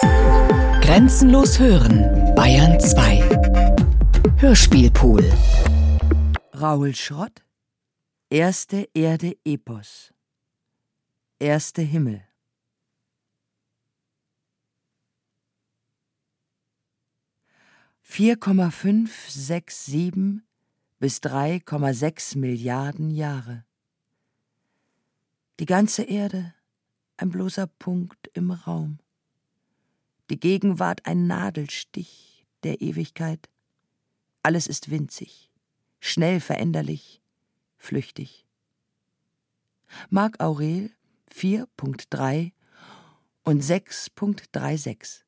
Grenzenlos hören, Bayern 2. Hörspielpool. Raul Schrott, Erste Erde Epos. Erste Himmel. Vier Komma fünf sechs sieben bis drei Komma sechs Milliarden Jahre. Die ganze Erde ein bloßer Punkt im Raum. Die Gegenwart ein Nadelstich der Ewigkeit. Alles ist winzig, schnell veränderlich, flüchtig. Marc Aurel 4.3 und 6.36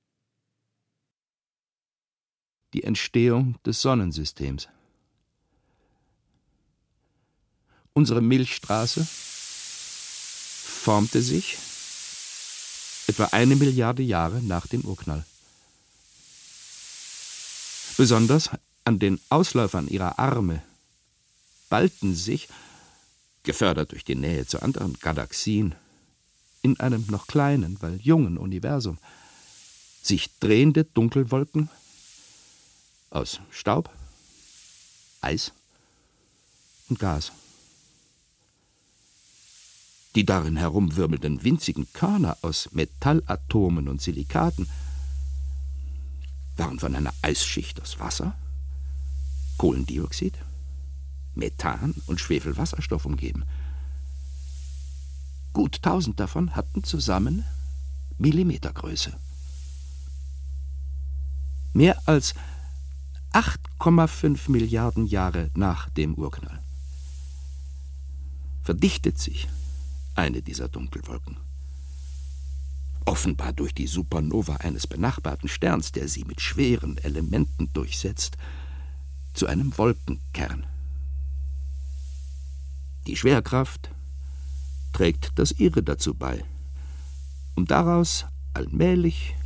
Die Entstehung des Sonnensystems. Unsere Milchstraße formte sich etwa eine Milliarde Jahre nach dem Urknall. Besonders an den Ausläufern ihrer Arme ballten sich, gefördert durch die Nähe zu anderen Galaxien, in einem noch kleinen, weil jungen Universum, sich drehende Dunkelwolken aus Staub, Eis und Gas. Die darin herumwirbelnden winzigen Körner aus Metallatomen und Silikaten waren von einer Eisschicht aus Wasser, Kohlendioxid, Methan und Schwefelwasserstoff umgeben. Gut tausend davon hatten zusammen Millimetergröße. Mehr als 8,5 Milliarden Jahre nach dem Urknall verdichtet sich eine dieser Dunkelwolken. Offenbar durch die Supernova eines benachbarten Sterns, der sie mit schweren Elementen durchsetzt, zu einem Wolkenkern. Die Schwerkraft trägt das ihre dazu bei, um daraus allmählich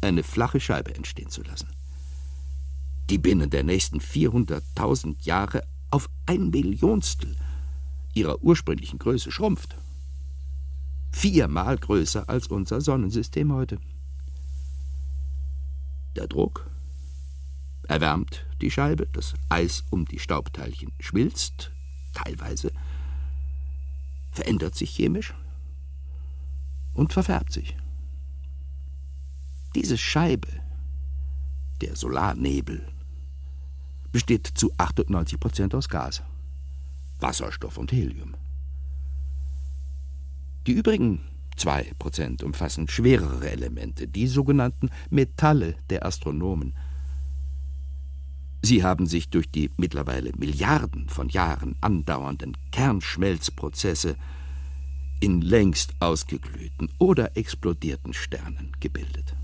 eine flache Scheibe entstehen zu lassen, die binnen der nächsten 400.000 Jahre auf ein Millionstel ihrer ursprünglichen Größe schrumpft viermal größer als unser Sonnensystem heute. Der Druck erwärmt die Scheibe, das Eis um die Staubteilchen schmilzt, teilweise, verändert sich chemisch und verfärbt sich. Diese Scheibe, der Solarnebel, besteht zu 98 Prozent aus Gas, Wasserstoff und Helium. Die übrigen zwei Prozent umfassen schwerere Elemente, die sogenannten Metalle der Astronomen. Sie haben sich durch die mittlerweile Milliarden von Jahren andauernden Kernschmelzprozesse in längst ausgeglühten oder explodierten Sternen gebildet.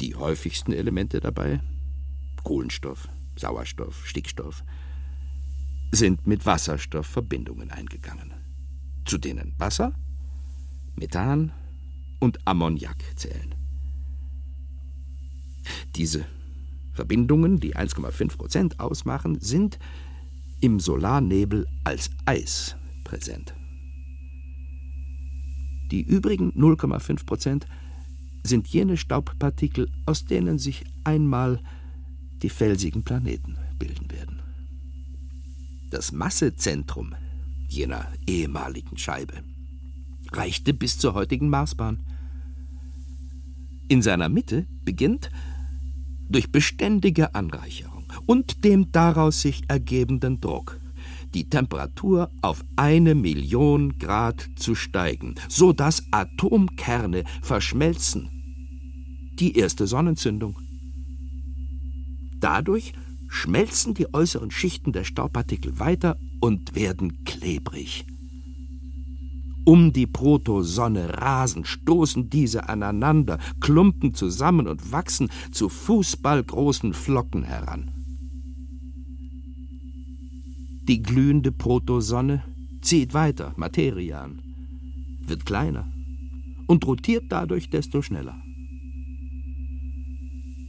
Die häufigsten Elemente dabei Kohlenstoff, Sauerstoff, Stickstoff sind mit Wasserstoff Verbindungen eingegangen zu denen Wasser, Methan und Ammoniak zählen. Diese Verbindungen, die 1,5 Prozent ausmachen, sind im Solarnebel als Eis präsent. Die übrigen 0,5 Prozent sind jene Staubpartikel, aus denen sich einmal die felsigen Planeten bilden werden. Das Massezentrum jener ehemaligen Scheibe, reichte bis zur heutigen Marsbahn. In seiner Mitte beginnt, durch beständige Anreicherung und dem daraus sich ergebenden Druck, die Temperatur auf eine Million Grad zu steigen, so dass Atomkerne verschmelzen. Die erste Sonnenzündung. Dadurch schmelzen die äußeren Schichten der Staubpartikel weiter und werden klebrig. Um die Protosonne rasen, stoßen diese aneinander, klumpen zusammen und wachsen zu fußballgroßen Flocken heran. Die glühende Protosonne zieht weiter Materie an, wird kleiner und rotiert dadurch desto schneller.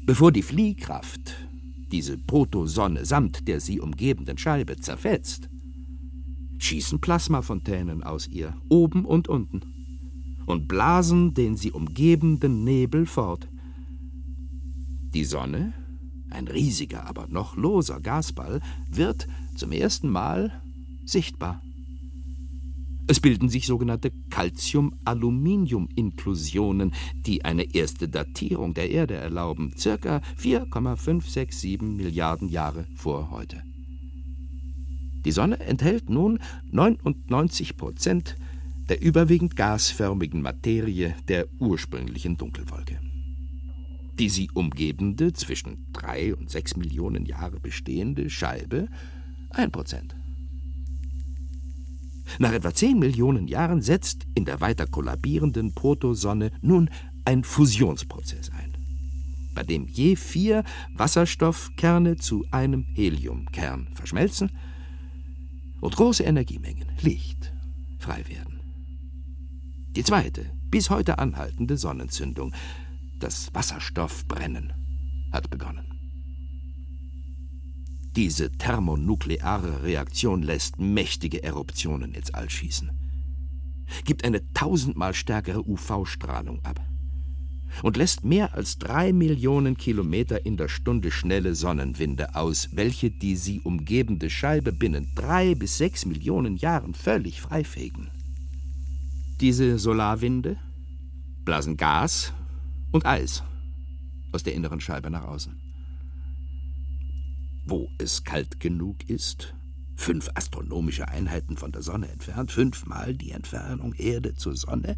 Bevor die Fliehkraft diese Protosonne samt der sie umgebenden Scheibe zerfetzt, schießen Plasmafontänen aus ihr, oben und unten. und blasen den sie umgebenden Nebel fort. Die Sonne, ein riesiger, aber noch loser Gasball, wird zum ersten Mal sichtbar. Es bilden sich sogenannte Calcium-Aluminium-Inklusionen, die eine erste Datierung der Erde erlauben, circa 4,567 Milliarden Jahre vor heute. Die Sonne enthält nun 99 Prozent der überwiegend gasförmigen Materie der ursprünglichen Dunkelwolke. Die sie umgebende, zwischen drei und sechs Millionen Jahre bestehende Scheibe ein Prozent. Nach etwa 10 Millionen Jahren setzt in der weiter kollabierenden Protosonne nun ein Fusionsprozess ein, bei dem je vier Wasserstoffkerne zu einem Heliumkern verschmelzen und große Energiemengen, Licht, frei werden. Die zweite, bis heute anhaltende Sonnenzündung, das Wasserstoffbrennen, hat begonnen. Diese thermonukleare Reaktion lässt mächtige Eruptionen ins All schießen, gibt eine tausendmal stärkere UV-Strahlung ab und lässt mehr als drei Millionen Kilometer in der Stunde schnelle Sonnenwinde aus, welche die sie umgebende Scheibe binnen drei bis sechs Millionen Jahren völlig freifegen. Diese Solarwinde blasen Gas und Eis aus der inneren Scheibe nach außen wo es kalt genug ist, fünf astronomische Einheiten von der Sonne entfernt, fünfmal die Entfernung Erde zur Sonne,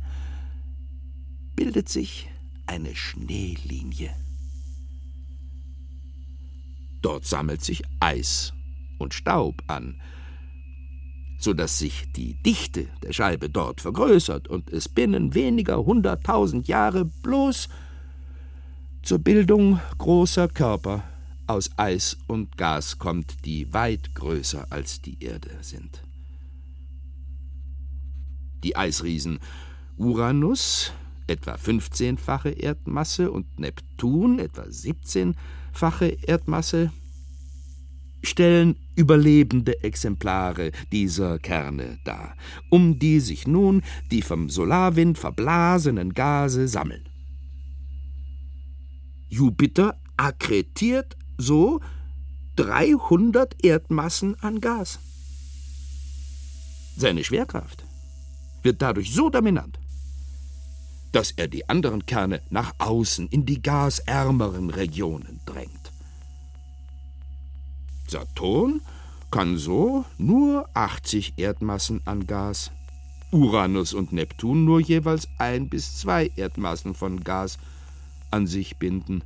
bildet sich eine Schneelinie. Dort sammelt sich Eis und Staub an, so dass sich die Dichte der Scheibe dort vergrößert und es binnen weniger hunderttausend Jahre bloß zur Bildung großer Körper aus Eis und Gas kommt, die weit größer als die Erde sind. Die Eisriesen Uranus, etwa 15-fache Erdmasse, und Neptun, etwa 17-fache Erdmasse, stellen überlebende Exemplare dieser Kerne dar, um die sich nun die vom Solarwind verblasenen Gase sammeln. Jupiter akkretiert so 300 Erdmassen an Gas. Seine Schwerkraft wird dadurch so dominant, dass er die anderen Kerne nach außen in die gasärmeren Regionen drängt. Saturn kann so nur 80 Erdmassen an Gas, Uranus und Neptun nur jeweils ein bis zwei Erdmassen von Gas an sich binden.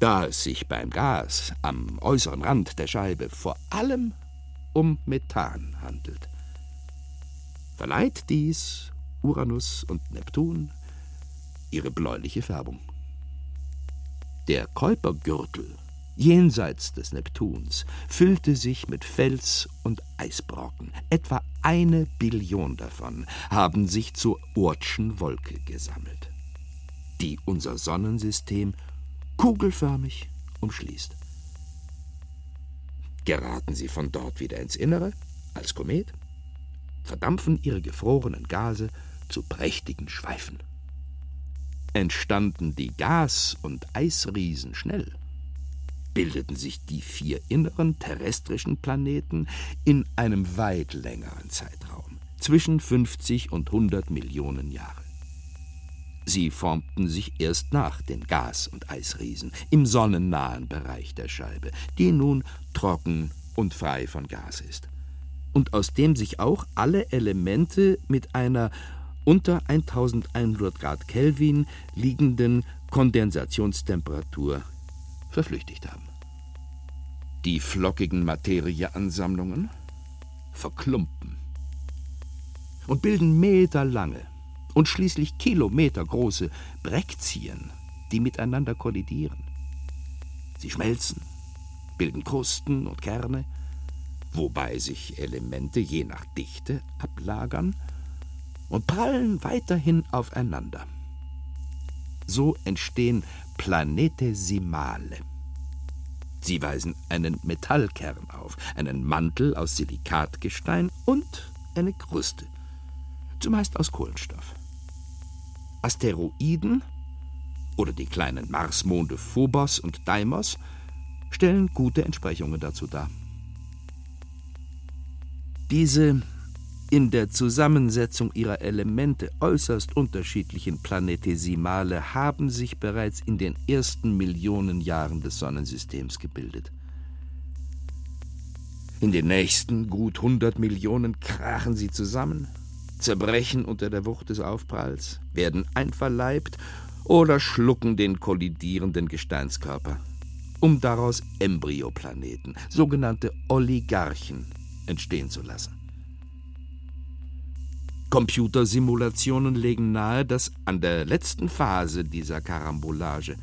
Da es sich beim Gas am äußeren Rand der Scheibe vor allem um Methan handelt, verleiht dies Uranus und Neptun ihre bläuliche Färbung. Der Käupergürtel jenseits des Neptuns füllte sich mit Fels und Eisbrocken. Etwa eine Billion davon haben sich zur Oortschen Wolke gesammelt, die unser Sonnensystem kugelförmig umschließt. Geraten sie von dort wieder ins Innere, als Komet, verdampfen ihre gefrorenen Gase zu prächtigen Schweifen. Entstanden die Gas- und Eisriesen schnell, bildeten sich die vier inneren terrestrischen Planeten in einem weit längeren Zeitraum, zwischen 50 und 100 Millionen Jahren. Sie formten sich erst nach den Gas- und Eisriesen im sonnennahen Bereich der Scheibe, die nun trocken und frei von Gas ist, und aus dem sich auch alle Elemente mit einer unter 1100 Grad Kelvin liegenden Kondensationstemperatur verflüchtigt haben. Die flockigen Materieansammlungen verklumpen und bilden meterlange, und schließlich kilometergroße Brekzien, die miteinander kollidieren. Sie schmelzen, bilden Krusten und Kerne, wobei sich Elemente je nach Dichte ablagern und prallen weiterhin aufeinander. So entstehen Planetesimale. Sie weisen einen Metallkern auf, einen Mantel aus Silikatgestein und eine Kruste zumeist aus Kohlenstoff. Asteroiden oder die kleinen Marsmonde Phobos und Deimos stellen gute Entsprechungen dazu dar. Diese in der Zusammensetzung ihrer Elemente äußerst unterschiedlichen Planetesimale haben sich bereits in den ersten Millionen Jahren des Sonnensystems gebildet. In den nächsten gut 100 Millionen krachen sie zusammen, zerbrechen unter der Wucht des Aufpralls, werden einverleibt oder schlucken den kollidierenden Gesteinskörper, um daraus Embryoplaneten, sogenannte Oligarchen, entstehen zu lassen. Computersimulationen legen nahe, dass an der letzten Phase dieser Karambolage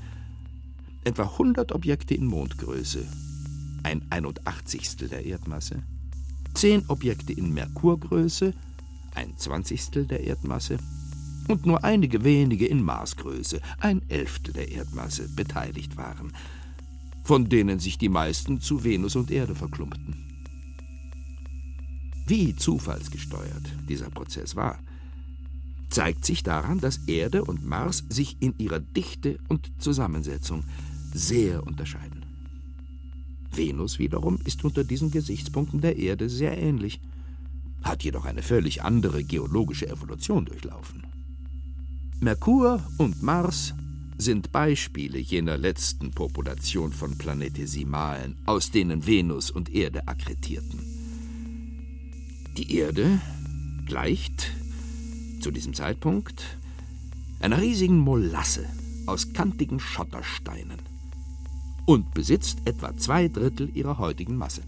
etwa 100 Objekte in Mondgröße ein 81. der Erdmasse, zehn Objekte in Merkurgröße, ein Zwanzigstel der Erdmasse und nur einige wenige in Marsgröße, ein Elftel der Erdmasse, beteiligt waren, von denen sich die meisten zu Venus und Erde verklumpten. Wie zufallsgesteuert dieser Prozess war, zeigt sich daran, dass Erde und Mars sich in ihrer Dichte und Zusammensetzung sehr unterscheiden. Venus wiederum ist unter diesen Gesichtspunkten der Erde sehr ähnlich, hat jedoch eine völlig andere geologische Evolution durchlaufen. Merkur und Mars sind Beispiele jener letzten Population von Planetesimalen, aus denen Venus und Erde akkretierten. Die Erde gleicht zu diesem Zeitpunkt einer riesigen Molasse aus kantigen Schottersteinen und besitzt etwa zwei Drittel ihrer heutigen Masse.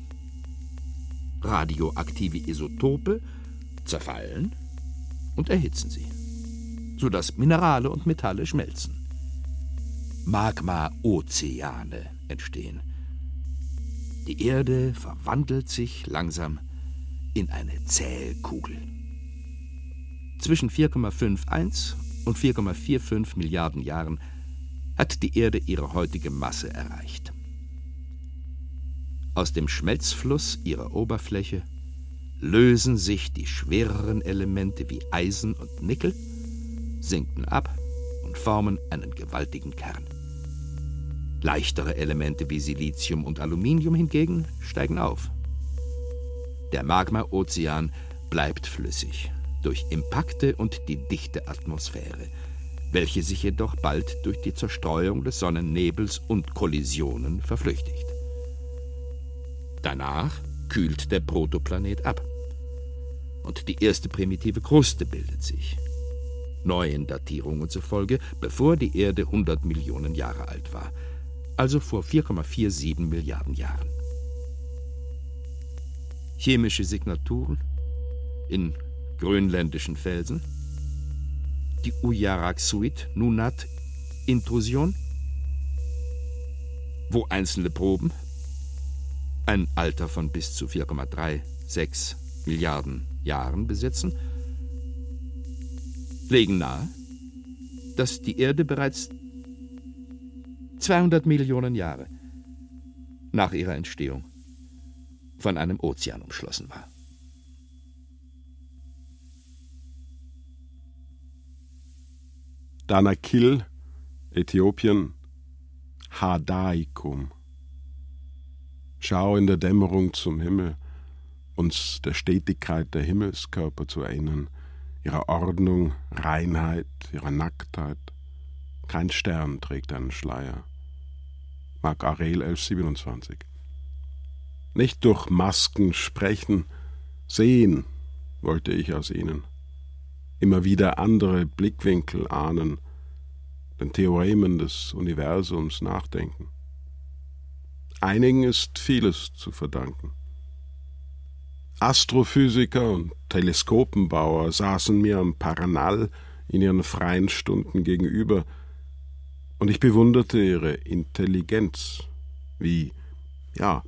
Radioaktive Isotope zerfallen und erhitzen sie, sodass Minerale und Metalle schmelzen. Magma-Ozeane entstehen. Die Erde verwandelt sich langsam in eine Zählkugel. Zwischen 4,51 und 4,45 Milliarden Jahren hat die Erde ihre heutige Masse erreicht. Aus dem Schmelzfluss ihrer Oberfläche lösen sich die schwereren Elemente wie Eisen und Nickel, sinken ab und formen einen gewaltigen Kern. Leichtere Elemente wie Silizium und Aluminium hingegen steigen auf. Der Magma-Ozean bleibt flüssig durch Impakte und die dichte Atmosphäre – welche sich jedoch bald durch die Zerstreuung des Sonnennebels und Kollisionen verflüchtigt. Danach kühlt der Protoplanet ab und die erste primitive Kruste bildet sich. Neuen Datierungen zufolge, bevor die Erde 100 Millionen Jahre alt war, also vor 4,47 Milliarden Jahren. Chemische Signaturen in grönländischen Felsen, die Uyaraxuit-Nunat-Intrusion, wo einzelne Proben ein Alter von bis zu 4,36 Milliarden Jahren besitzen, legen nahe, dass die Erde bereits 200 Millionen Jahre nach ihrer Entstehung von einem Ozean umschlossen war. Danakil, Äthiopien, Hadaikum. Schau in der Dämmerung zum Himmel, uns der Stetigkeit der Himmelskörper zu erinnern, ihrer Ordnung, Reinheit, ihrer Nacktheit. Kein Stern trägt einen Schleier. Mark Arel 1127. Nicht durch Masken sprechen, sehen wollte ich aus ihnen immer wieder andere Blickwinkel ahnen, den Theoremen des Universums nachdenken. Einigen ist vieles zu verdanken. Astrophysiker und Teleskopenbauer saßen mir am Paranal in ihren freien Stunden gegenüber, und ich bewunderte ihre Intelligenz, wie, ja,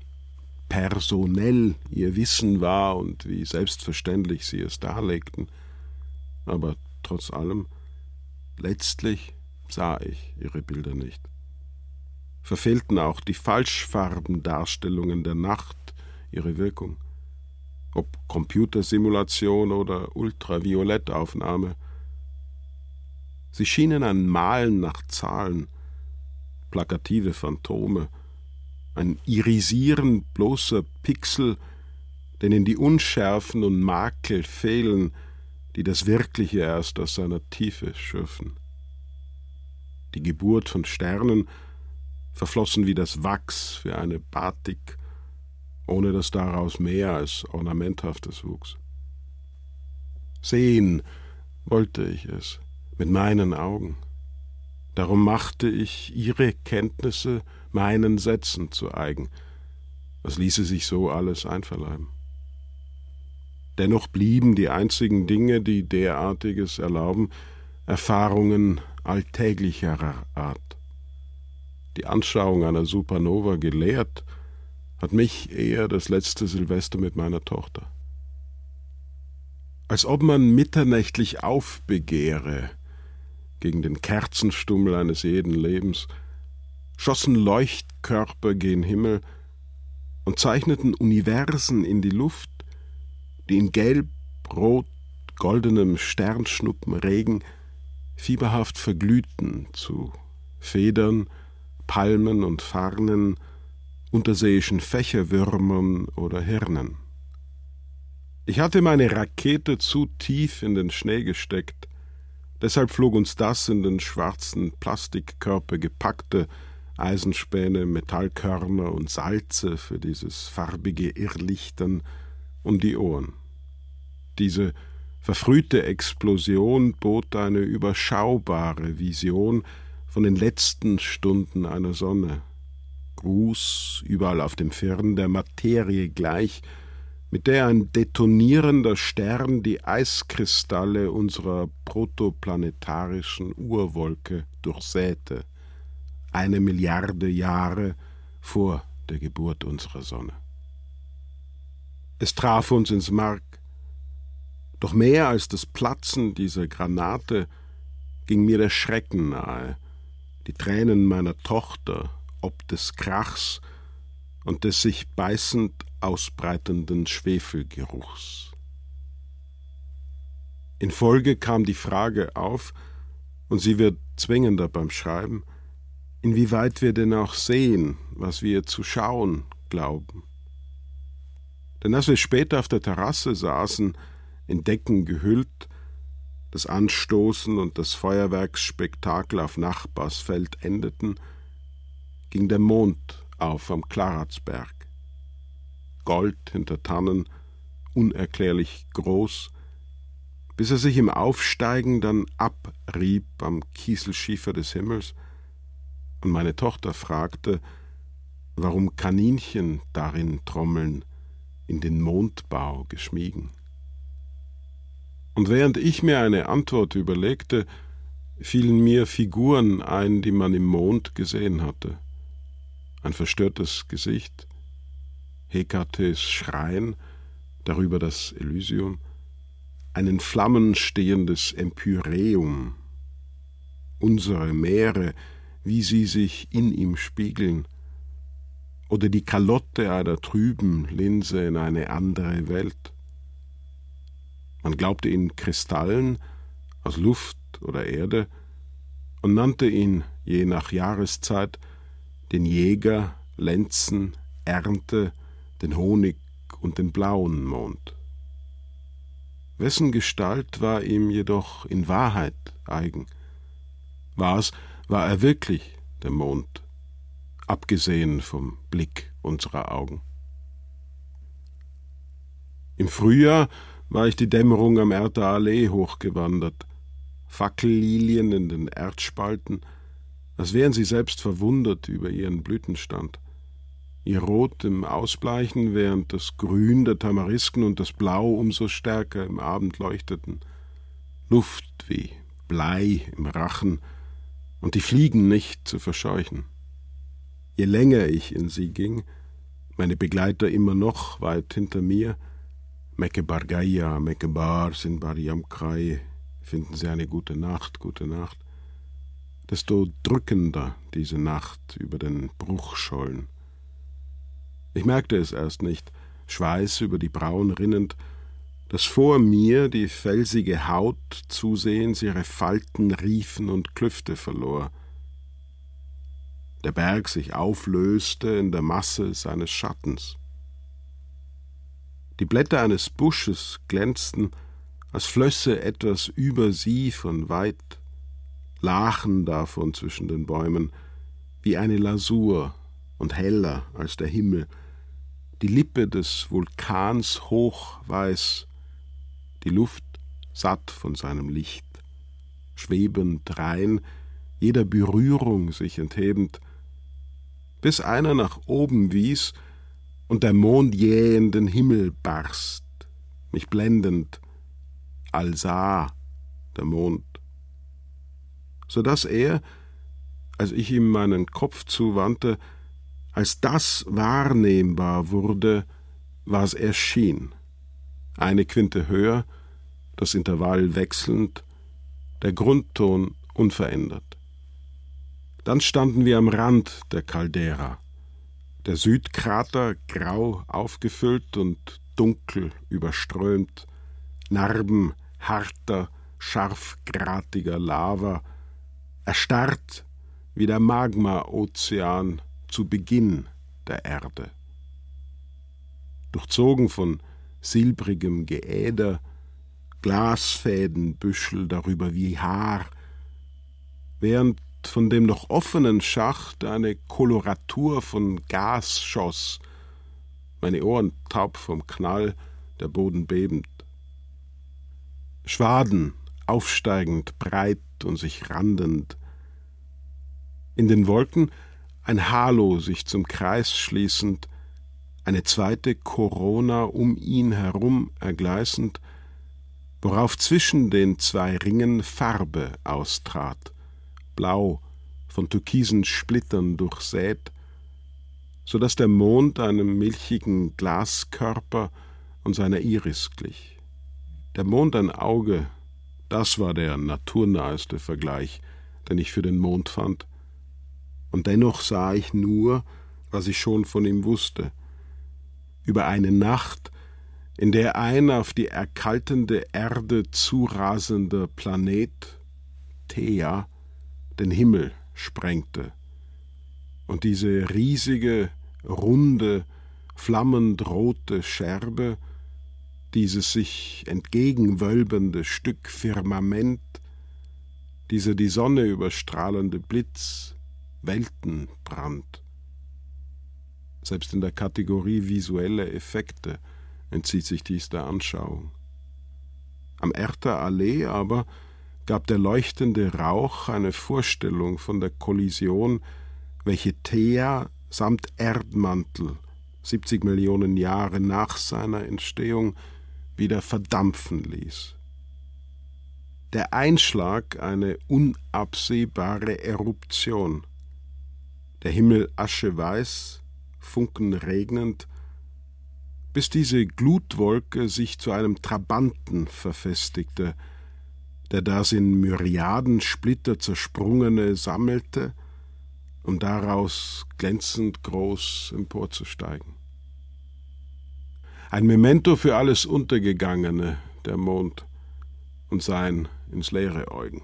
personell ihr Wissen war und wie selbstverständlich sie es darlegten – aber trotz allem, letztlich sah ich ihre Bilder nicht. Verfehlten auch die Falschfarbendarstellungen der Nacht ihre Wirkung. ob Computersimulation oder Ultraviolettaufnahme. Sie schienen ein Malen nach Zahlen, plakative Phantome, ein Irisieren bloßer Pixel, denen die Unschärfen und Makel fehlen, die das Wirkliche erst aus seiner Tiefe schürfen. Die Geburt von Sternen verflossen wie das Wachs für eine Batik, ohne dass daraus mehr als Ornamenthaftes wuchs. Sehen wollte ich es mit meinen Augen. Darum machte ich ihre Kenntnisse meinen Sätzen zu eigen. Was ließe sich so alles einverleiben? Dennoch blieben die einzigen Dinge, die derartiges erlauben, Erfahrungen alltäglicherer Art. Die Anschauung einer Supernova gelehrt hat mich eher das letzte Silvester mit meiner Tochter. Als ob man mitternächtlich aufbegehre gegen den Kerzenstummel eines jeden Lebens, schossen Leuchtkörper gen Himmel und zeichneten Universen in die Luft, die in gelb, rot, goldenem Sternschnuppenregen fieberhaft verglühten zu Federn, Palmen und Farnen, unterseeischen Fächerwürmern oder Hirnen. Ich hatte meine Rakete zu tief in den Schnee gesteckt, deshalb flog uns das in den schwarzen Plastikkörper gepackte Eisenspäne, Metallkörner und Salze für dieses farbige Irrlichtern um die Ohren. Diese verfrühte Explosion bot eine überschaubare Vision von den letzten Stunden einer Sonne. Gruß überall auf dem Firn der Materie gleich, mit der ein detonierender Stern die Eiskristalle unserer protoplanetarischen Urwolke durchsäte eine Milliarde Jahre vor der Geburt unserer Sonne. Es traf uns ins Mark. Doch mehr als das Platzen dieser Granate ging mir der Schrecken nahe, die Tränen meiner Tochter ob des Krachs und des sich beißend ausbreitenden Schwefelgeruchs. In Folge kam die Frage auf, und sie wird zwingender beim Schreiben, inwieweit wir denn auch sehen, was wir zu schauen glauben. Denn als wir später auf der Terrasse saßen, in Decken gehüllt, das Anstoßen und das Feuerwerksspektakel auf Nachbarsfeld endeten, ging der Mond auf am Klaratsberg. Gold hinter Tannen, unerklärlich groß, bis er sich im Aufsteigen dann abrieb am Kieselschiefer des Himmels und meine Tochter fragte, warum Kaninchen darin trommeln, in den Mondbau geschmiegen. Und während ich mir eine Antwort überlegte, fielen mir Figuren ein, die man im Mond gesehen hatte. Ein verstörtes Gesicht, Hekates Schrein, darüber das Elysium, ein in Flammen stehendes Empyreum, unsere Meere, wie sie sich in ihm spiegeln, oder die Kalotte einer trüben Linse in eine andere Welt. Man glaubte ihn Kristallen aus Luft oder Erde und nannte ihn je nach Jahreszeit den Jäger, Lenzen, Ernte, den Honig und den blauen Mond. Wessen Gestalt war ihm jedoch in Wahrheit eigen? War's, war er wirklich der Mond, abgesehen vom Blick unserer Augen. Im Frühjahr war ich die Dämmerung am Erder Allee hochgewandert, Fackellilien in den Erdspalten, als wären sie selbst verwundert über ihren Blütenstand. Ihr Rot im Ausbleichen, während das Grün der Tamarisken und das Blau umso stärker im Abend leuchteten. Luft wie Blei im Rachen, und die Fliegen nicht zu verscheuchen. Je länger ich in sie ging, meine Begleiter immer noch weit hinter mir, Mecke Bargaya, Mecke Bar, sind Bariamkrei, finden Sie eine gute Nacht, gute Nacht, desto drückender diese Nacht über den Bruchschollen. Ich merkte es erst nicht, Schweiß über die Brauen rinnend, dass vor mir die felsige Haut zusehends ihre Falten, Riefen und Klüfte verlor. Der Berg sich auflöste in der Masse seines Schattens. Die Blätter eines Busches glänzten, als flösse etwas über sie von weit, lachen davon zwischen den Bäumen, wie eine Lasur und heller als der Himmel, die Lippe des Vulkans hochweiß, die Luft satt von seinem Licht, schwebend rein, jeder Berührung sich enthebend, bis einer nach oben wies und der Mond jähenden Himmel barst, mich blendend, allsah der Mond, so dass er, als ich ihm meinen Kopf zuwandte, als das wahrnehmbar wurde, was erschien. Eine Quinte höher, das Intervall wechselnd, der Grundton unverändert. Dann standen wir am Rand der Caldera, der Südkrater grau aufgefüllt und dunkel überströmt, Narben harter, scharfgratiger Lava, erstarrt wie der Magma-Ozean zu Beginn der Erde. Durchzogen von silbrigem Geäder, Glasfädenbüschel darüber wie Haar, während von dem noch offenen Schacht eine Koloratur von Gas schoss, meine Ohren taub vom Knall, der Boden bebend. Schwaden, aufsteigend, breit und sich randend. In den Wolken ein Halo sich zum Kreis schließend, eine zweite Corona um ihn herum ergleißend, worauf zwischen den zwei Ringen Farbe austrat, blau, von türkisen Splittern durchsät, so dass der Mond einem milchigen Glaskörper und seiner Iris glich. Der Mond ein Auge, das war der naturnaheste Vergleich, den ich für den Mond fand, und dennoch sah ich nur, was ich schon von ihm wusste, über eine Nacht, in der ein auf die erkaltende Erde zurasender Planet, Thea, den Himmel sprengte. Und diese riesige, runde, flammend rote Scherbe, dieses sich entgegenwölbende Stück Firmament, dieser die Sonne überstrahlende Blitz, Weltenbrand. Selbst in der Kategorie visuelle Effekte entzieht sich dies der Anschauung. Am Erter Allee aber gab der leuchtende Rauch eine Vorstellung von der Kollision, welche Thea samt Erdmantel 70 Millionen Jahre nach seiner Entstehung wieder verdampfen ließ. Der Einschlag eine unabsehbare Eruption. Der Himmel ascheweiß, Funken regnend, bis diese Glutwolke sich zu einem Trabanten verfestigte, der das in Myriaden Splitter zersprungene sammelte, um daraus glänzend groß emporzusteigen. Ein Memento für alles Untergegangene, der Mond, und sein ins Leere Eugen.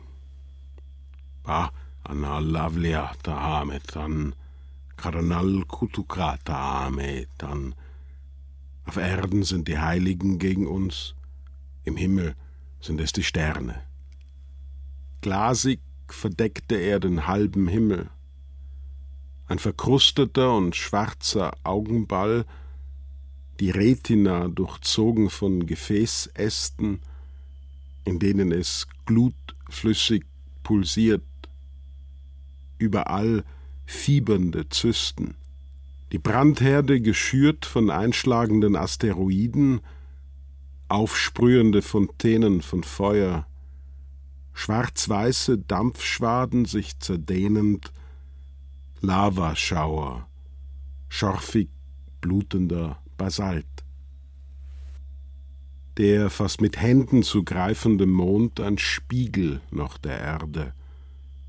Bah, anna lavlia tahametan, karanal kutukrata ametan, auf Erden sind die Heiligen gegen uns, im Himmel sind es die Sterne. Glasig verdeckte er den halben Himmel. Ein verkrusteter und schwarzer Augenball, die Retina durchzogen von Gefäßästen, in denen es glutflüssig pulsiert, überall fiebernde Zysten. Die Brandherde geschürt von einschlagenden Asteroiden, aufsprühende Fontänen von Feuer, schwarz-weiße Dampfschwaden sich zerdehnend, Lavaschauer, schorfig blutender Basalt. Der fast mit Händen zu greifende Mond ein Spiegel noch der Erde,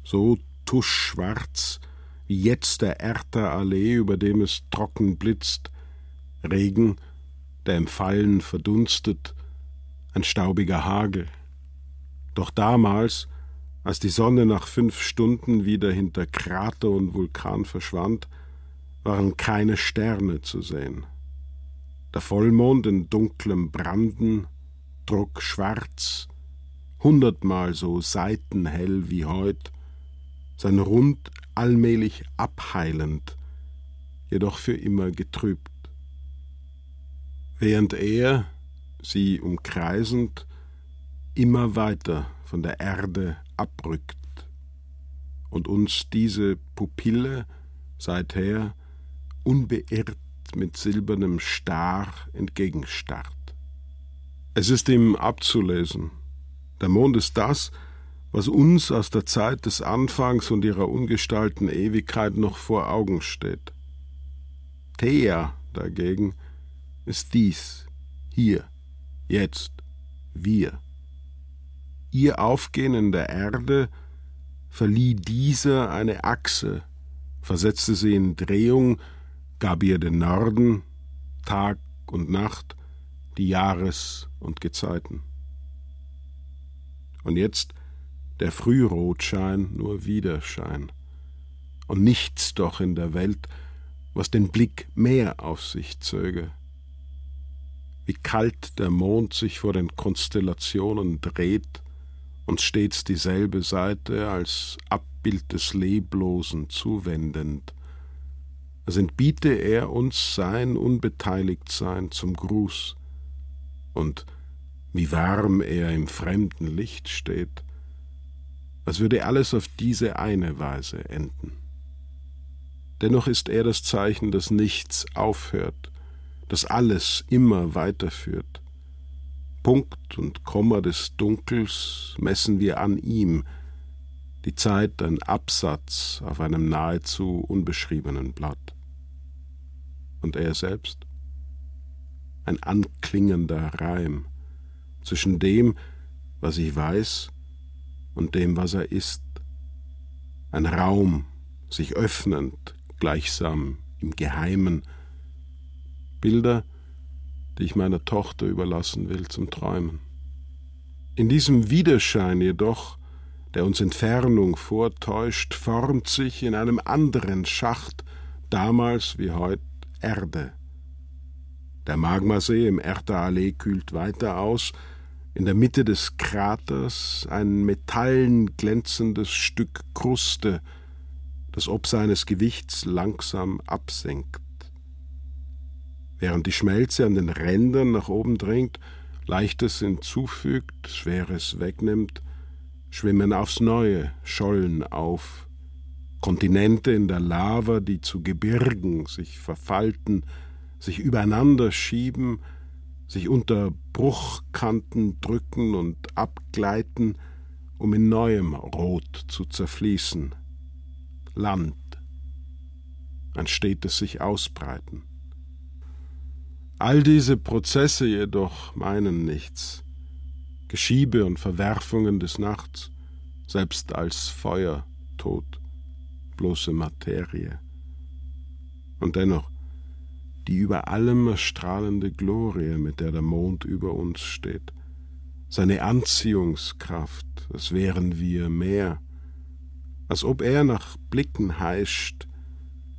so tuschschwarz, wie jetzt der Erter Allee, über dem es trocken blitzt, Regen der im Fallen verdunstet, ein staubiger Hagel. Doch damals, als die Sonne nach fünf Stunden wieder hinter Krater und Vulkan verschwand, waren keine Sterne zu sehen. Der Vollmond in dunklem Branden, Druck schwarz, hundertmal so seitenhell wie heut, sein Rund allmählich abheilend, jedoch für immer getrübt. Während er, sie umkreisend, immer weiter von der Erde abrückt und uns diese Pupille seither unbeirrt mit silbernem Star entgegenstarrt. Es ist ihm abzulesen. Der Mond ist das, was uns aus der Zeit des Anfangs und ihrer ungestalten Ewigkeit noch vor Augen steht. Thea dagegen ist dies, hier, jetzt, wir. Ihr Aufgehen in der Erde verlieh dieser eine Achse, versetzte sie in Drehung, gab ihr den Norden, Tag und Nacht, die Jahres- und Gezeiten. Und jetzt der Frührotschein nur Widerschein. Und nichts doch in der Welt, was den Blick mehr auf sich zöge. Wie kalt der Mond sich vor den Konstellationen dreht, uns stets dieselbe Seite als Abbild des Leblosen zuwendend, als entbiete er uns sein Unbeteiligtsein zum Gruß, und wie warm er im fremden Licht steht, als würde alles auf diese eine Weise enden. Dennoch ist er das Zeichen, dass nichts aufhört, dass alles immer weiterführt. Punkt und Komma des Dunkels messen wir an ihm, die Zeit ein Absatz auf einem nahezu unbeschriebenen Blatt. Und er selbst? Ein anklingender Reim zwischen dem, was ich weiß, und dem, was er ist. Ein Raum, sich öffnend, gleichsam im Geheimen. Bilder, die ich meiner Tochter überlassen will zum Träumen. In diesem Widerschein jedoch, der uns Entfernung vortäuscht, formt sich in einem anderen Schacht, damals wie heut, Erde. Der Magmasee im Erda-Allee kühlt weiter aus, in der Mitte des Kraters ein metallen glänzendes Stück Kruste, das ob seines Gewichts langsam absenkt. Während die Schmelze an den Rändern nach oben dringt, Leichtes hinzufügt, Schweres wegnimmt, schwimmen aufs Neue Schollen auf, Kontinente in der Lava, die zu Gebirgen sich verfalten, sich übereinander schieben, sich unter Bruchkanten drücken und abgleiten, um in neuem Rot zu zerfließen. Land, ein stetes sich ausbreiten. All diese Prozesse jedoch meinen nichts. Geschiebe und Verwerfungen des Nachts, selbst als Feuer, Tod, bloße Materie. Und dennoch, die über allem erstrahlende Glorie, mit der der Mond über uns steht, seine Anziehungskraft, als wären wir mehr, als ob er nach Blicken heischt,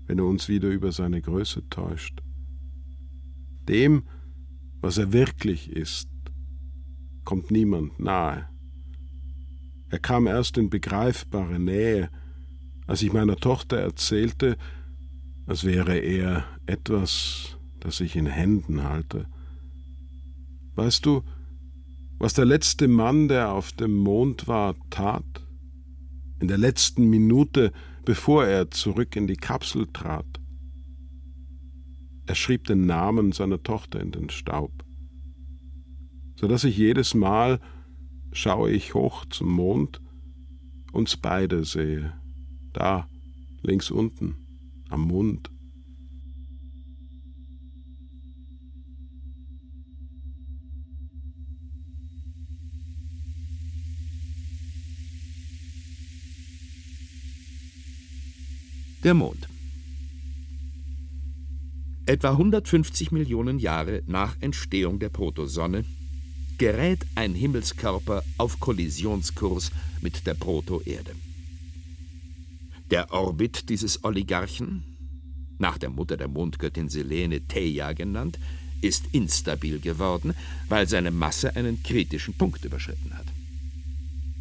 wenn er uns wieder über seine Größe täuscht. Dem, was er wirklich ist, kommt niemand nahe. Er kam erst in begreifbare Nähe, als ich meiner Tochter erzählte, als wäre er etwas, das ich in Händen halte. Weißt du, was der letzte Mann, der auf dem Mond war, tat? In der letzten Minute, bevor er zurück in die Kapsel trat. Er schrieb den Namen seiner Tochter in den Staub, so dass ich jedes Mal schaue ich hoch zum Mond, uns beide sehe, da links unten am Mund. Der Mond. Etwa 150 Millionen Jahre nach Entstehung der Protosonne gerät ein Himmelskörper auf Kollisionskurs mit der Protoerde. Der Orbit dieses Oligarchen, nach der Mutter der Mondgöttin Selene Theia genannt, ist instabil geworden, weil seine Masse einen kritischen Punkt überschritten hat.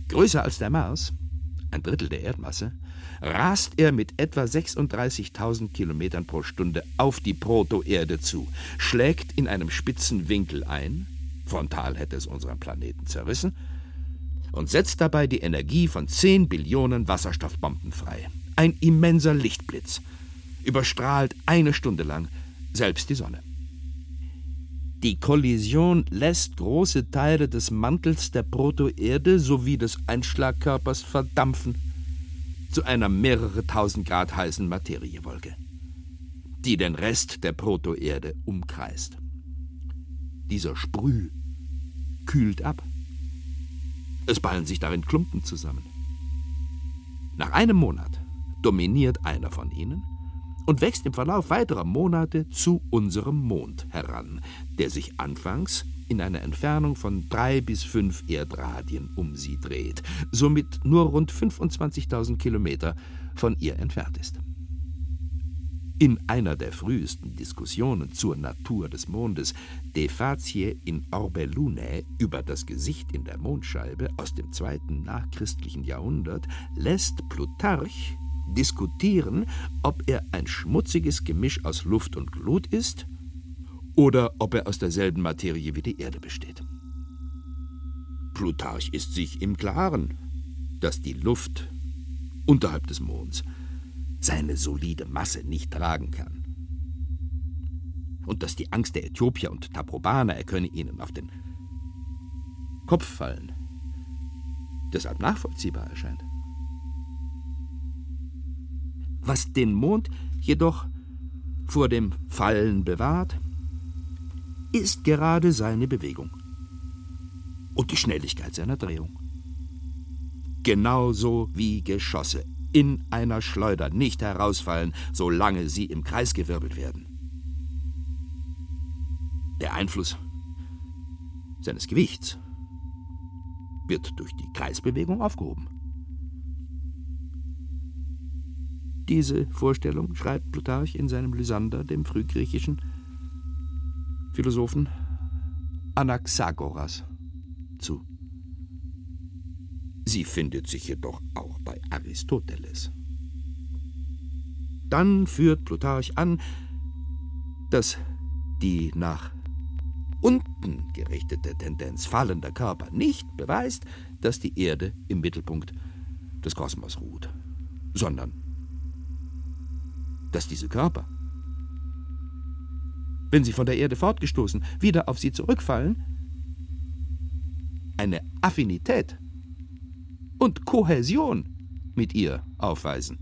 Größer als der Mars, ein Drittel der Erdmasse, rast er mit etwa 36.000 Kilometern pro Stunde auf die Protoerde zu, schlägt in einem spitzen Winkel ein, frontal hätte es unseren Planeten zerrissen, und setzt dabei die Energie von 10 Billionen Wasserstoffbomben frei. Ein immenser Lichtblitz, überstrahlt eine Stunde lang selbst die Sonne. Die Kollision lässt große Teile des Mantels der Protoerde sowie des Einschlagkörpers verdampfen zu einer mehrere tausend Grad heißen Materiewolke, die den Rest der Protoerde umkreist. Dieser Sprüh kühlt ab. Es ballen sich darin Klumpen zusammen. Nach einem Monat dominiert einer von ihnen und wächst im Verlauf weiterer Monate zu unserem Mond heran, der sich anfangs in einer Entfernung von drei bis fünf Erdradien um sie dreht, somit nur rund 25.000 Kilometer von ihr entfernt ist. In einer der frühesten Diskussionen zur Natur des Mondes, De facie in Orbe Lunae, über das Gesicht in der Mondscheibe aus dem zweiten nachchristlichen Jahrhundert, lässt Plutarch diskutieren, ob er ein schmutziges Gemisch aus Luft und Glut ist oder ob er aus derselben Materie wie die Erde besteht. Plutarch ist sich im Klaren, dass die Luft unterhalb des Monds seine solide Masse nicht tragen kann. Und dass die Angst der Äthiopier und Taprobaner, er könne ihnen auf den Kopf fallen, deshalb nachvollziehbar erscheint. Was den Mond jedoch vor dem Fallen bewahrt, ist gerade seine Bewegung und die Schnelligkeit seiner Drehung. Genauso wie Geschosse in einer Schleuder nicht herausfallen, solange sie im Kreis gewirbelt werden. Der Einfluss seines Gewichts wird durch die Kreisbewegung aufgehoben. Diese Vorstellung schreibt Plutarch in seinem Lysander dem frühgriechischen Philosophen Anaxagoras zu. Sie findet sich jedoch auch bei Aristoteles. Dann führt Plutarch an, dass die nach unten gerichtete Tendenz fallender Körper nicht beweist, dass die Erde im Mittelpunkt des Kosmos ruht, sondern dass diese Körper, wenn sie von der Erde fortgestoßen wieder auf sie zurückfallen, eine Affinität und Kohäsion mit ihr aufweisen.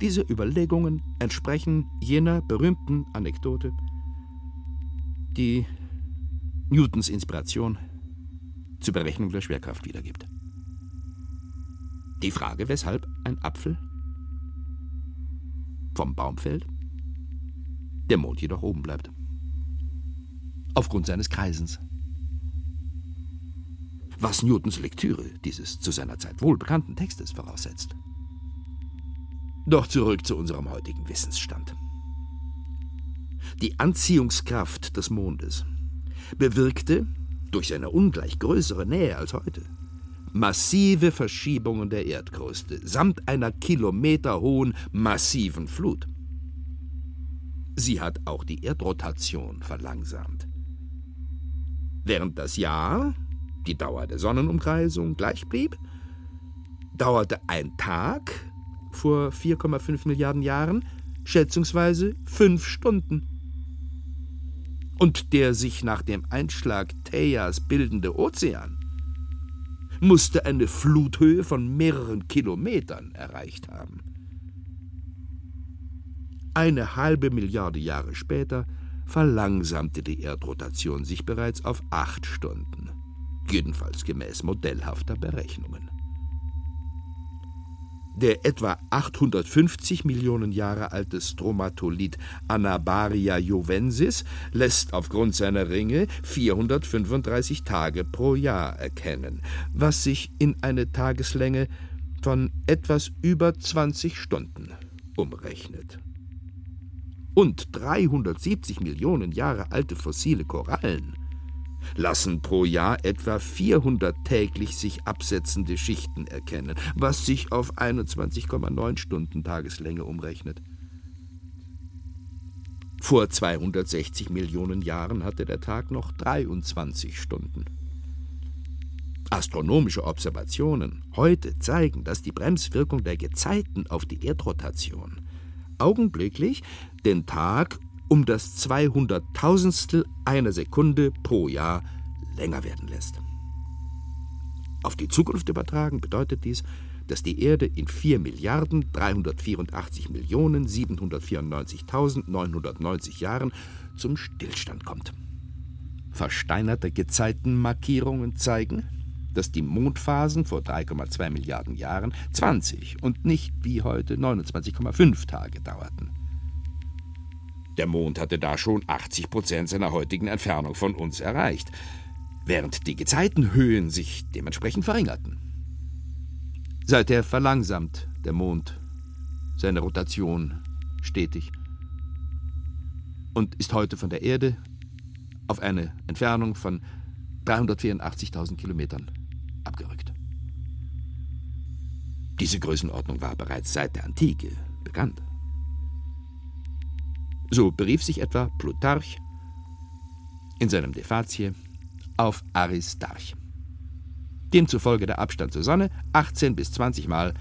Diese Überlegungen entsprechen jener berühmten Anekdote, die Newtons Inspiration zur Berechnung der Schwerkraft wiedergibt. Die Frage, weshalb ein Apfel vom Baum fällt, der Mond jedoch oben bleibt. Aufgrund seines Kreisens. Was Newtons Lektüre dieses zu seiner Zeit wohlbekannten Textes voraussetzt. Doch zurück zu unserem heutigen Wissensstand. Die Anziehungskraft des Mondes bewirkte, durch seine ungleich größere Nähe als heute, massive Verschiebungen der Erdkruste samt einer kilometerhohen massiven Flut. Sie hat auch die Erdrotation verlangsamt. Während das Jahr, die Dauer der Sonnenumkreisung, gleich blieb, dauerte ein Tag vor 4,5 Milliarden Jahren schätzungsweise fünf Stunden. Und der sich nach dem Einschlag Theias bildende Ozean musste eine Fluthöhe von mehreren Kilometern erreicht haben. Eine halbe Milliarde Jahre später verlangsamte die Erdrotation sich bereits auf acht Stunden, jedenfalls gemäß modellhafter Berechnungen. Der etwa 850 Millionen Jahre alte Stromatolith Anabaria jovensis lässt aufgrund seiner Ringe 435 Tage pro Jahr erkennen, was sich in eine Tageslänge von etwas über 20 Stunden umrechnet. Und 370 Millionen Jahre alte fossile Korallen lassen pro Jahr etwa 400 täglich sich absetzende Schichten erkennen, was sich auf 21,9 Stunden Tageslänge umrechnet. Vor 260 Millionen Jahren hatte der Tag noch 23 Stunden. Astronomische Observationen heute zeigen, dass die Bremswirkung der Gezeiten auf die Erdrotation augenblicklich den Tag um das Zweihunderttausendstel einer Sekunde pro Jahr länger werden lässt. Auf die Zukunft übertragen bedeutet dies, dass die Erde in 4 Milliarden 384 Millionen 794.990 Jahren zum Stillstand kommt. Versteinerte Gezeitenmarkierungen zeigen, dass die Mondphasen vor 3,2 Milliarden Jahren 20 und nicht wie heute 29,5 Tage dauerten. Der Mond hatte da schon 80 Prozent seiner heutigen Entfernung von uns erreicht, während die Gezeitenhöhen sich dementsprechend verringerten. Seither verlangsamt der Mond seine Rotation stetig und ist heute von der Erde auf eine Entfernung von 384.000 Kilometern abgerückt. Diese Größenordnung war bereits seit der Antike bekannt. So berief sich etwa Plutarch in seinem De Facie auf Aristarch. Demzufolge der Abstand zur Sonne 18 bis 20 Mal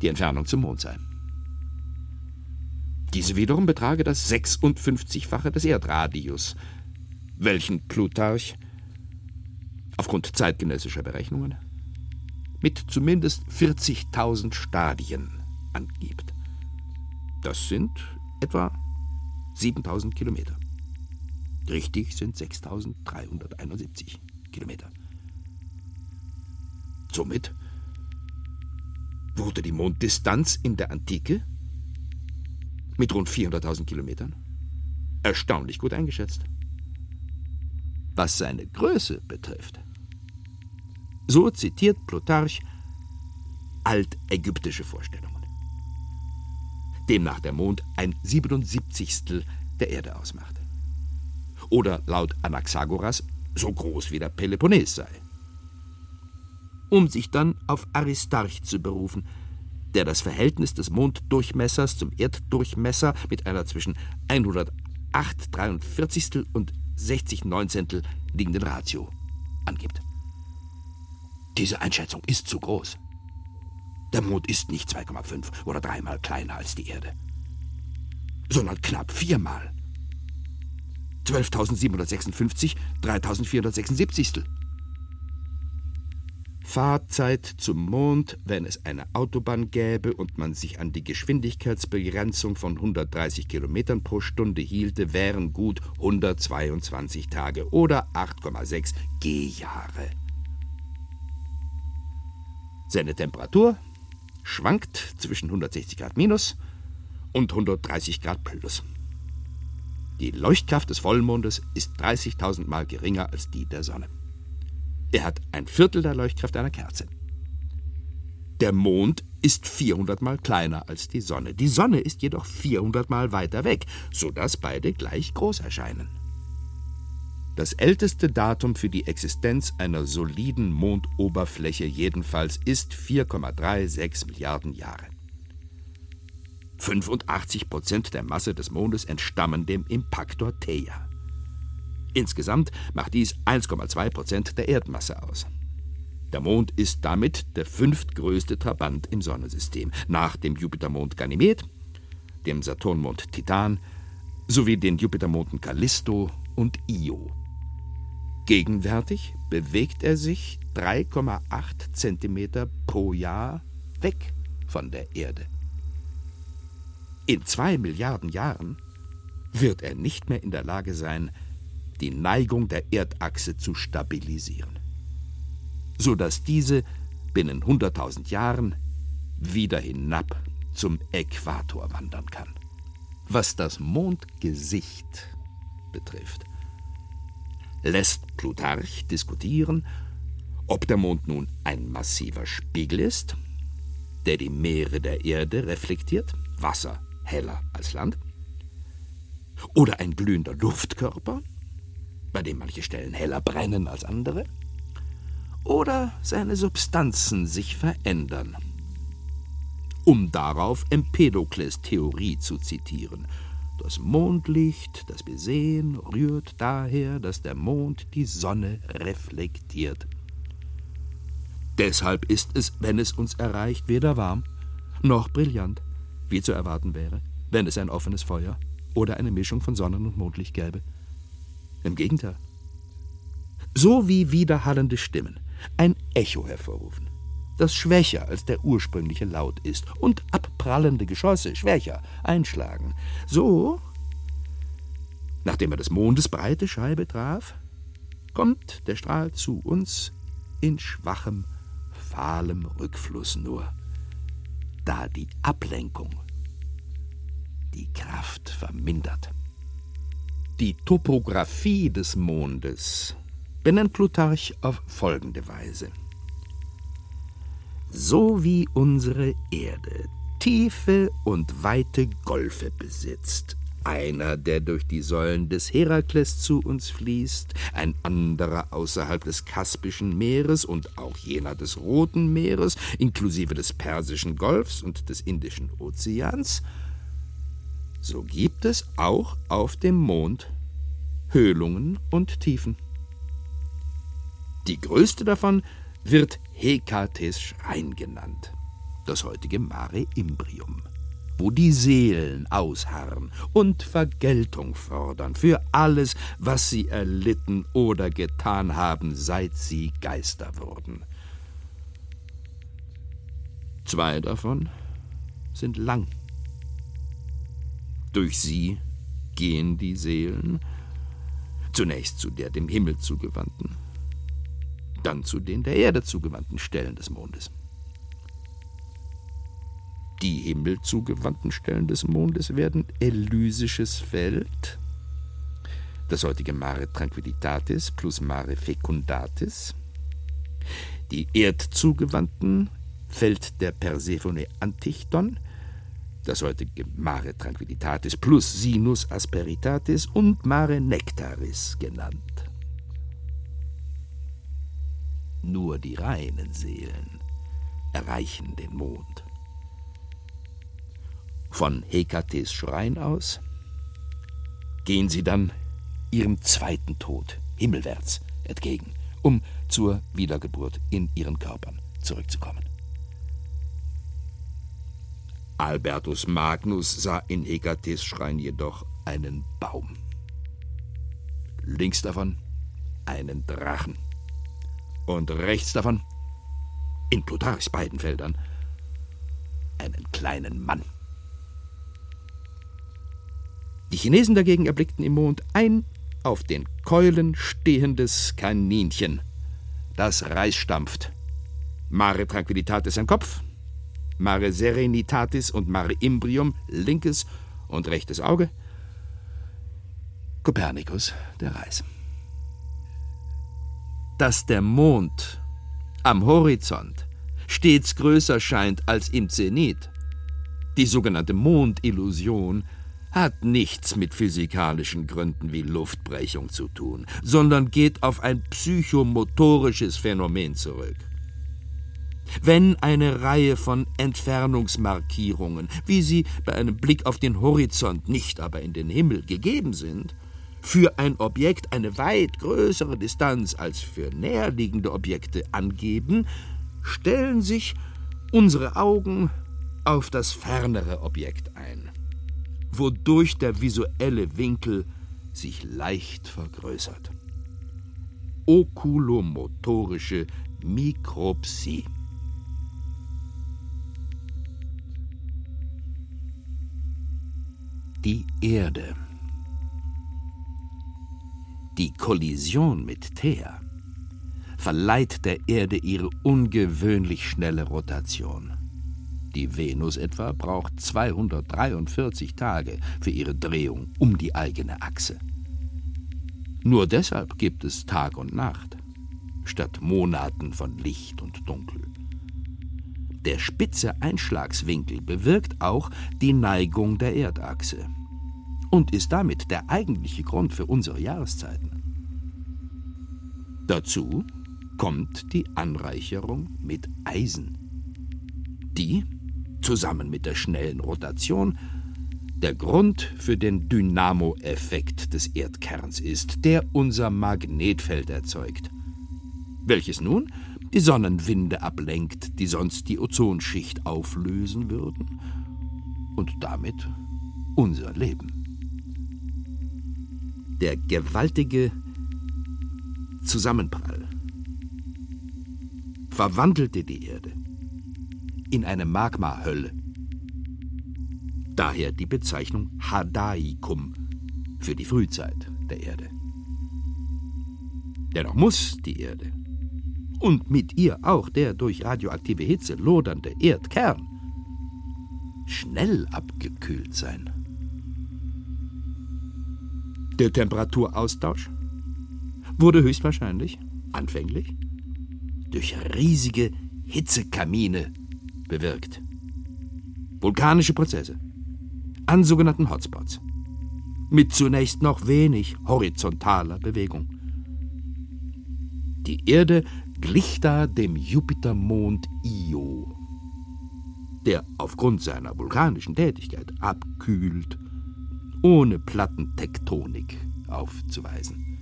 die Entfernung zum Mond sei. Diese wiederum betrage das 56-fache des Erdradius, welchen Plutarch aufgrund zeitgenössischer Berechnungen mit zumindest 40.000 Stadien angibt. Das sind etwa 7000 Kilometer. Richtig sind 6371 Kilometer. Somit wurde die Monddistanz in der Antike mit rund 400.000 Kilometern erstaunlich gut eingeschätzt. Was seine Größe betrifft, so zitiert Plutarch altägyptische Vorstellungen demnach der Mond ein 77. der Erde ausmacht. Oder laut Anaxagoras so groß wie der Peloponnes sei. Um sich dann auf Aristarch zu berufen, der das Verhältnis des Monddurchmessers zum Erddurchmesser mit einer zwischen 108 43 und 60 Neunzehntel liegenden Ratio angibt. Diese Einschätzung ist zu groß. Der Mond ist nicht 2,5 oder dreimal kleiner als die Erde, sondern knapp viermal. 12.756, 3.476. Fahrzeit zum Mond, wenn es eine Autobahn gäbe und man sich an die Geschwindigkeitsbegrenzung von 130 Kilometern pro Stunde hielte, wären gut 122 Tage oder 8,6 G-Jahre. Seine Temperatur schwankt zwischen 160 Grad minus und 130 Grad plus. Die Leuchtkraft des Vollmondes ist 30.000 Mal geringer als die der Sonne. Er hat ein Viertel der Leuchtkraft einer Kerze. Der Mond ist 400 Mal kleiner als die Sonne. Die Sonne ist jedoch 400 Mal weiter weg, sodass beide gleich groß erscheinen. Das älteste Datum für die Existenz einer soliden Mondoberfläche jedenfalls ist 4,36 Milliarden Jahre. 85 Prozent der Masse des Mondes entstammen dem Impaktor Theia. Insgesamt macht dies 1,2 Prozent der Erdmasse aus. Der Mond ist damit der fünftgrößte Trabant im Sonnensystem, nach dem Jupitermond Ganymed, dem Saturnmond Titan sowie den Jupitermonden Callisto und Io. Gegenwärtig bewegt er sich 3,8 Zentimeter pro Jahr weg von der Erde. In zwei Milliarden Jahren wird er nicht mehr in der Lage sein, die Neigung der Erdachse zu stabilisieren, sodass diese binnen 100.000 Jahren wieder hinab zum Äquator wandern kann. Was das Mondgesicht betrifft, lässt Plutarch diskutieren, ob der Mond nun ein massiver Spiegel ist, der die Meere der Erde reflektiert, Wasser heller als Land, oder ein glühender Luftkörper, bei dem manche Stellen heller brennen als andere, oder seine Substanzen sich verändern. Um darauf Empedokles Theorie zu zitieren. Das Mondlicht, das wir sehen, rührt daher, dass der Mond die Sonne reflektiert. Deshalb ist es, wenn es uns erreicht, weder warm noch brillant, wie zu erwarten wäre, wenn es ein offenes Feuer oder eine Mischung von Sonnen- und Mondlicht gäbe. Im Gegenteil. So wie widerhallende Stimmen ein Echo hervorrufen, das schwächer als der ursprüngliche Laut ist, und abprallende Geschosse schwächer einschlagen. So, nachdem er des Mondes breite Scheibe traf, kommt der Strahl zu uns in schwachem, fahlem Rückfluss nur, da die Ablenkung die Kraft vermindert. Die Topographie des Mondes benennt Plutarch auf folgende Weise. So wie unsere Erde tiefe und weite Golfe besitzt, einer, der durch die Säulen des Herakles zu uns fließt, ein anderer außerhalb des Kaspischen Meeres und auch jener des Roten Meeres, inklusive des Persischen Golfs und des Indischen Ozeans, so gibt es auch auf dem Mond Höhlungen und Tiefen. Die größte davon wird Hekates Schrein genannt, das heutige Mare Imbrium, wo die Seelen ausharren und Vergeltung fordern für alles, was sie erlitten oder getan haben, seit sie Geister wurden. Zwei davon sind lang. Durch sie gehen die Seelen, zunächst zu der dem Himmel zugewandten, dann zu den der Erde zugewandten Stellen des Mondes. Die Himmel zugewandten Stellen des Mondes werden Elysisches Feld, das heutige Mare Tranquillitatis plus Mare Fecundatis, die erdzugewandten Feld der Persephone Antichton, das heutige Mare Tranquillitatis plus Sinus Asperitatis und Mare Nectaris genannt. Nur die reinen Seelen erreichen den Mond. Von Hekates Schrein aus gehen sie dann ihrem zweiten Tod himmelwärts entgegen, um zur Wiedergeburt in ihren Körpern zurückzukommen. Albertus Magnus sah in Hekates Schrein jedoch einen Baum. Links davon einen Drachen und rechts davon, in Plutarchs beiden Feldern, einen kleinen Mann. Die Chinesen dagegen erblickten im Mond ein auf den Keulen stehendes Kaninchen, das Reis stampft. Mare Tranquillitatis ein Kopf, Mare Serenitatis und Mare Imbrium linkes und rechtes Auge, Kopernikus der Reis dass der Mond am Horizont stets größer scheint als im Zenit. Die sogenannte Mondillusion hat nichts mit physikalischen Gründen wie Luftbrechung zu tun, sondern geht auf ein psychomotorisches Phänomen zurück. Wenn eine Reihe von Entfernungsmarkierungen, wie sie bei einem Blick auf den Horizont, nicht aber in den Himmel gegeben sind, für ein Objekt eine weit größere Distanz als für näherliegende Objekte angeben, stellen sich unsere Augen auf das fernere Objekt ein, wodurch der visuelle Winkel sich leicht vergrößert. Okulomotorische Mikropsie. Die Erde die Kollision mit Thea verleiht der Erde ihre ungewöhnlich schnelle Rotation. Die Venus etwa braucht 243 Tage für ihre Drehung um die eigene Achse. Nur deshalb gibt es Tag und Nacht, statt Monaten von Licht und Dunkel. Der spitze Einschlagswinkel bewirkt auch die Neigung der Erdachse und ist damit der eigentliche Grund für unsere Jahreszeiten. Dazu kommt die Anreicherung mit Eisen, die, zusammen mit der schnellen Rotation, der Grund für den Dynamo-Effekt des Erdkerns ist, der unser Magnetfeld erzeugt, welches nun die Sonnenwinde ablenkt, die sonst die Ozonschicht auflösen würden und damit unser Leben. Der gewaltige Zusammenprall verwandelte die Erde in eine Magmahölle. Daher die Bezeichnung Hadaikum für die Frühzeit der Erde. Dennoch muss die Erde und mit ihr auch der durch radioaktive Hitze lodernde Erdkern schnell abgekühlt sein. Der Temperaturaustausch wurde höchstwahrscheinlich, anfänglich, durch riesige Hitzekamine bewirkt. Vulkanische Prozesse an sogenannten Hotspots mit zunächst noch wenig horizontaler Bewegung. Die Erde glich da dem Jupitermond Io, der aufgrund seiner vulkanischen Tätigkeit abkühlt, ohne Plattentektonik aufzuweisen.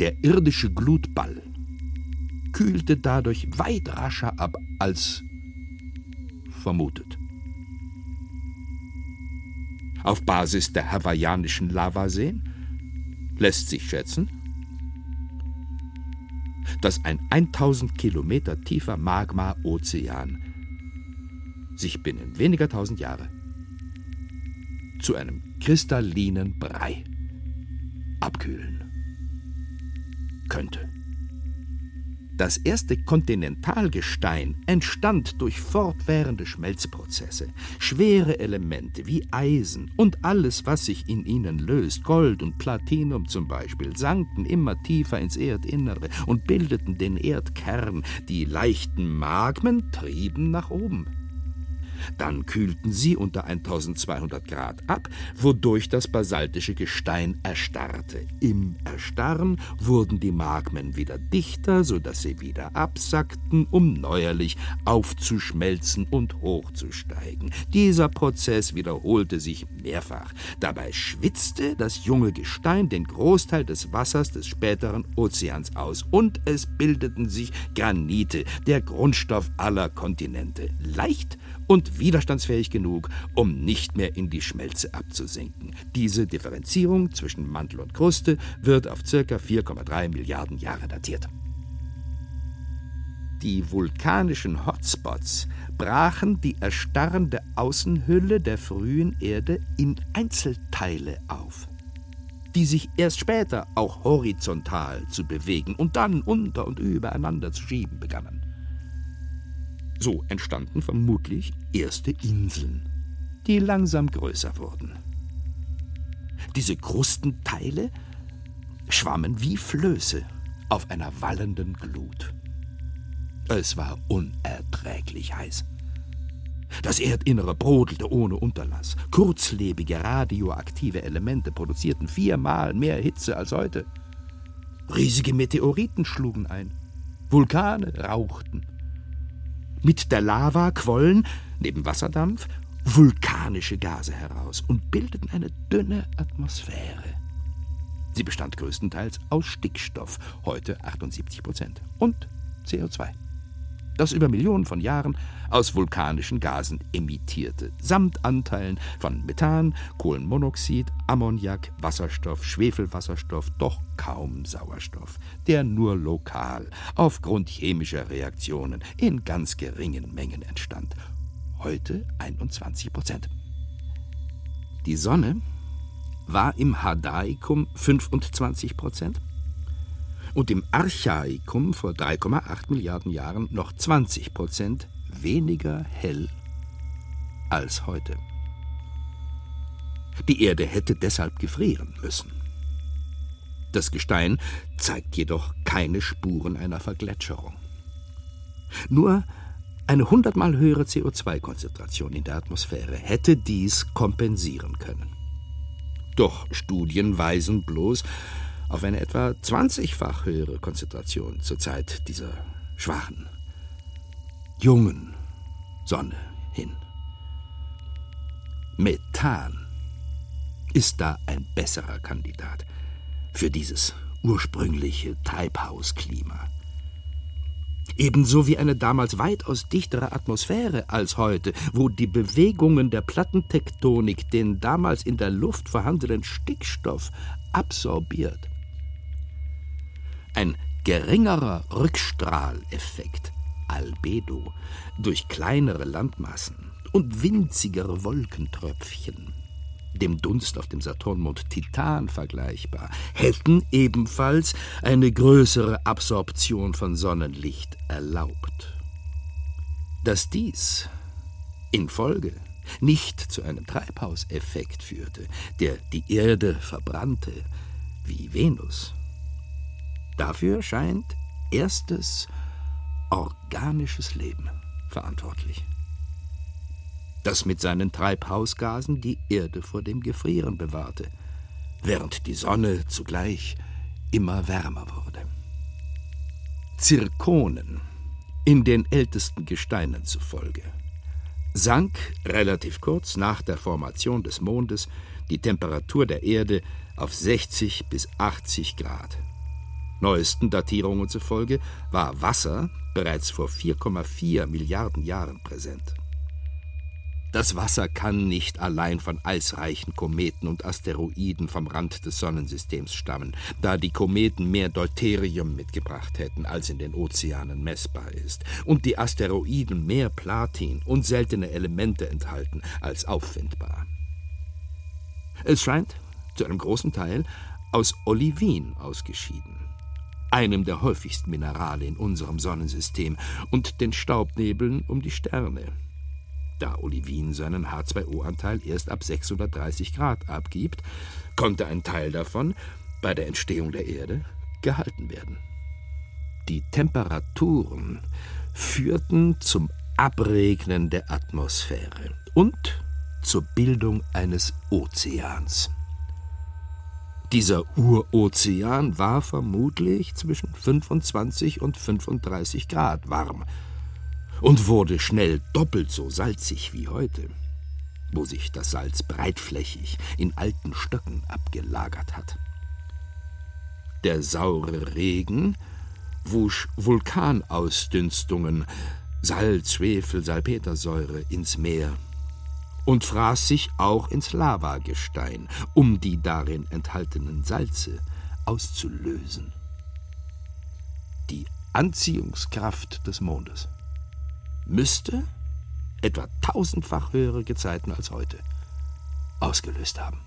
Der irdische Glutball kühlte dadurch weit rascher ab als vermutet. Auf Basis der hawaiianischen Lavaseen lässt sich schätzen, dass ein 1000 Kilometer tiefer Magma-Ozean sich binnen weniger tausend Jahre zu einem kristallinen Brei abkühlen könnte. Das erste Kontinentalgestein entstand durch fortwährende Schmelzprozesse. Schwere Elemente wie Eisen und alles, was sich in ihnen löst, Gold und Platinum zum Beispiel, sanken immer tiefer ins Erdinnere und bildeten den Erdkern. Die leichten Magmen trieben nach oben. Dann kühlten sie unter 1200 Grad ab, wodurch das basaltische Gestein erstarrte. Im Erstarren wurden die Magmen wieder dichter, sodass sie wieder absackten, um neuerlich aufzuschmelzen und hochzusteigen. Dieser Prozess wiederholte sich mehrfach. Dabei schwitzte das junge Gestein den Großteil des Wassers des späteren Ozeans aus und es bildeten sich Granite, der Grundstoff aller Kontinente. Leicht und widerstandsfähig genug, um nicht mehr in die Schmelze abzusinken. Diese Differenzierung zwischen Mantel und Kruste wird auf ca. 4,3 Milliarden Jahre datiert. Die vulkanischen Hotspots brachen die erstarrende Außenhülle der frühen Erde in Einzelteile auf, die sich erst später auch horizontal zu bewegen und dann unter und übereinander zu schieben begannen. So entstanden vermutlich erste Inseln, die langsam größer wurden. Diese Krustenteile schwammen wie Flöße auf einer wallenden Glut. Es war unerträglich heiß. Das Erdinnere brodelte ohne Unterlass. Kurzlebige radioaktive Elemente produzierten viermal mehr Hitze als heute. Riesige Meteoriten schlugen ein. Vulkane rauchten. Mit der Lava quollen, neben Wasserdampf, vulkanische Gase heraus und bildeten eine dünne Atmosphäre. Sie bestand größtenteils aus Stickstoff, heute 78 Prozent, und CO2 das über Millionen von Jahren aus vulkanischen Gasen emittierte, samt Anteilen von Methan, Kohlenmonoxid, Ammoniak, Wasserstoff, Schwefelwasserstoff, doch kaum Sauerstoff, der nur lokal aufgrund chemischer Reaktionen in ganz geringen Mengen entstand. Heute 21 Prozent. Die Sonne war im Hadaikum 25 Prozent, und im Archaikum vor 3,8 Milliarden Jahren noch 20 Prozent weniger hell als heute. Die Erde hätte deshalb gefrieren müssen. Das Gestein zeigt jedoch keine Spuren einer Vergletscherung. Nur eine hundertmal höhere CO2-Konzentration in der Atmosphäre hätte dies kompensieren können. Doch Studien weisen bloß auf eine etwa 20-fach höhere Konzentration zur Zeit dieser schwachen, jungen Sonne hin. Methan ist da ein besserer Kandidat für dieses ursprüngliche Treibhausklima. Ebenso wie eine damals weitaus dichtere Atmosphäre als heute, wo die Bewegungen der Plattentektonik den damals in der Luft vorhandenen Stickstoff absorbiert. Ein geringerer Rückstrahleffekt, Albedo, durch kleinere Landmassen und winzigere Wolkentröpfchen dem Dunst auf dem Saturnmond Titan vergleichbar, hätten ebenfalls eine größere Absorption von Sonnenlicht erlaubt. Dass dies in Folge nicht zu einem Treibhauseffekt führte, der die Erde verbrannte, wie Venus. Dafür scheint erstes organisches Leben verantwortlich das mit seinen Treibhausgasen die Erde vor dem Gefrieren bewahrte, während die Sonne zugleich immer wärmer wurde. Zirkonen, in den ältesten Gesteinen zufolge, sank relativ kurz nach der Formation des Mondes die Temperatur der Erde auf 60 bis 80 Grad. Neuesten Datierungen zufolge war Wasser bereits vor 4,4 Milliarden Jahren präsent. Das Wasser kann nicht allein von eisreichen Kometen und Asteroiden vom Rand des Sonnensystems stammen, da die Kometen mehr Deuterium mitgebracht hätten, als in den Ozeanen messbar ist, und die Asteroiden mehr Platin und seltene Elemente enthalten als auffindbar. Es scheint, zu einem großen Teil, aus Olivin ausgeschieden, einem der häufigsten Minerale in unserem Sonnensystem, und den Staubnebeln um die Sterne da Olivin seinen H2O-Anteil erst ab 630 Grad abgibt, konnte ein Teil davon bei der Entstehung der Erde gehalten werden. Die Temperaturen führten zum Abregnen der Atmosphäre und zur Bildung eines Ozeans. Dieser Urozean war vermutlich zwischen 25 und 35 Grad warm und wurde schnell doppelt so salzig wie heute, wo sich das Salz breitflächig in alten Stöcken abgelagert hat. Der saure Regen wusch Vulkanausdünstungen, Salz, Schwefel, Salpetersäure ins Meer und fraß sich auch ins Lavagestein, um die darin enthaltenen Salze auszulösen. Die Anziehungskraft des Mondes müsste etwa tausendfach höhere Gezeiten als heute ausgelöst haben.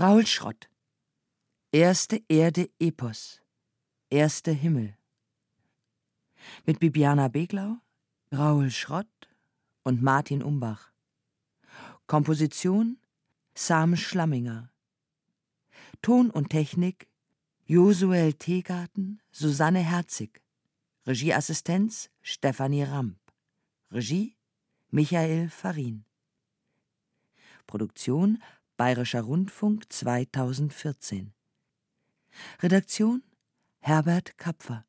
Raul Schrott Erste Erde Epos Erster Himmel mit Bibiana Beglau, Raul Schrott und Martin Umbach. Komposition Sam Schlamminger. Ton und Technik Josuel Teegarten, Susanne Herzig. Regieassistenz Stefanie Ramp. Regie Michael Farin. Produktion Bayerischer Rundfunk 2014. Redaktion Herbert Kapfer